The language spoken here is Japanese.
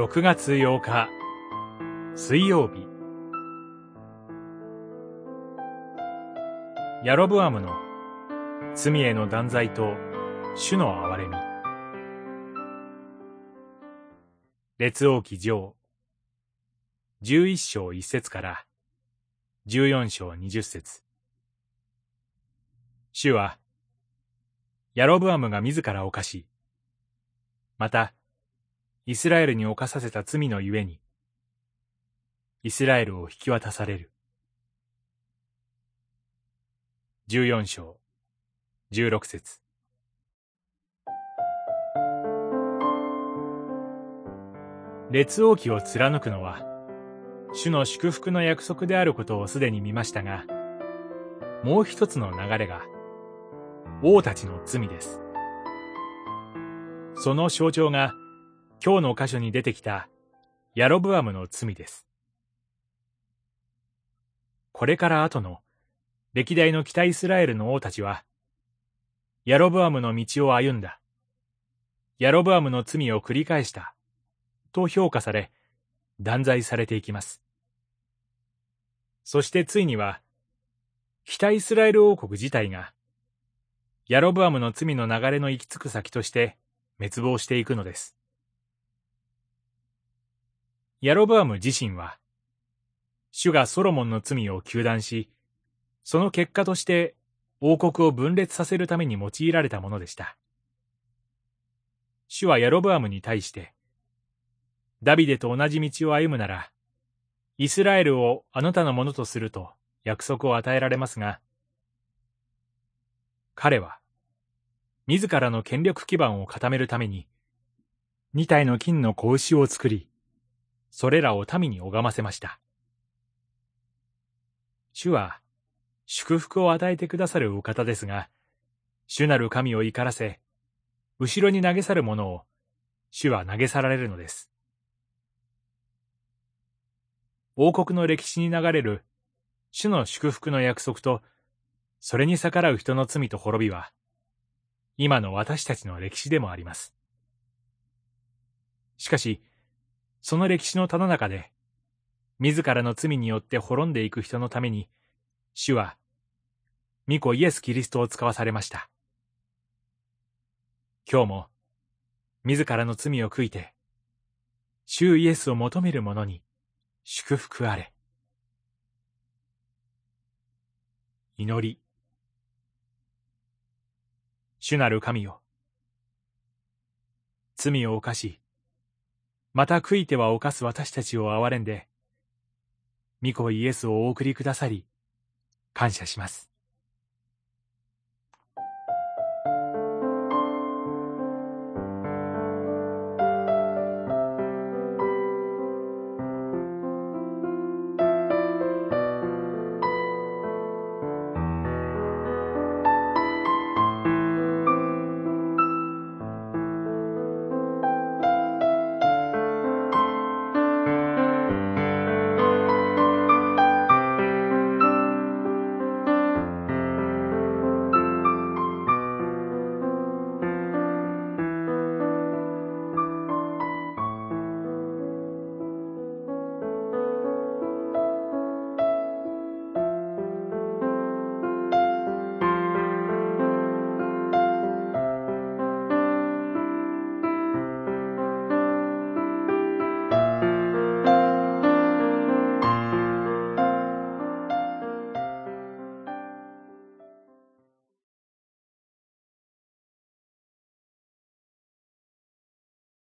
6月8日。水曜日。ヤロブアムの罪への断罪と主の憐れみ。列王記上。11章1節から。14章20節。主はヤロブアムが自ら犯しまたイスラエルに犯させた罪のゆえに、イスラエルを引き渡される。十四章、十六節。列王記を貫くのは、主の祝福の約束であることをすでに見ましたが、もう一つの流れが、王たちの罪です。その象徴が、今日の箇所に出てきたヤロブアムの罪です。これから後の歴代の北イスラエルの王たちは、ヤロブアムの道を歩んだ。ヤロブアムの罪を繰り返した。と評価され、断罪されていきます。そしてついには、北イスラエル王国自体が、ヤロブアムの罪の流れの行き着く先として滅亡していくのです。ヤロブアム自身は、主がソロモンの罪を糾弾し、その結果として王国を分裂させるために用いられたものでした。主はヤロブアムに対して、ダビデと同じ道を歩むなら、イスラエルをあなたのものとすると約束を与えられますが、彼は、自らの権力基盤を固めるために、二体の金の子牛を作り、それらを民に拝ませました。主は、祝福を与えてくださるお方ですが、主なる神を怒らせ、後ろに投げ去る者を、主は投げ去られるのです。王国の歴史に流れる、主の祝福の約束と、それに逆らう人の罪と滅びは、今の私たちの歴史でもあります。しかし、その歴史のただ中で、自らの罪によって滅んでいく人のために、主は、御子イエス・キリストを使わされました。今日も、自らの罪を悔いて、主イエスを求める者に祝福あれ。祈り。主なる神よ。罪を犯し、また悔いては犯す私たちを憐れんで、御子イエスをお送りくださり、感謝します。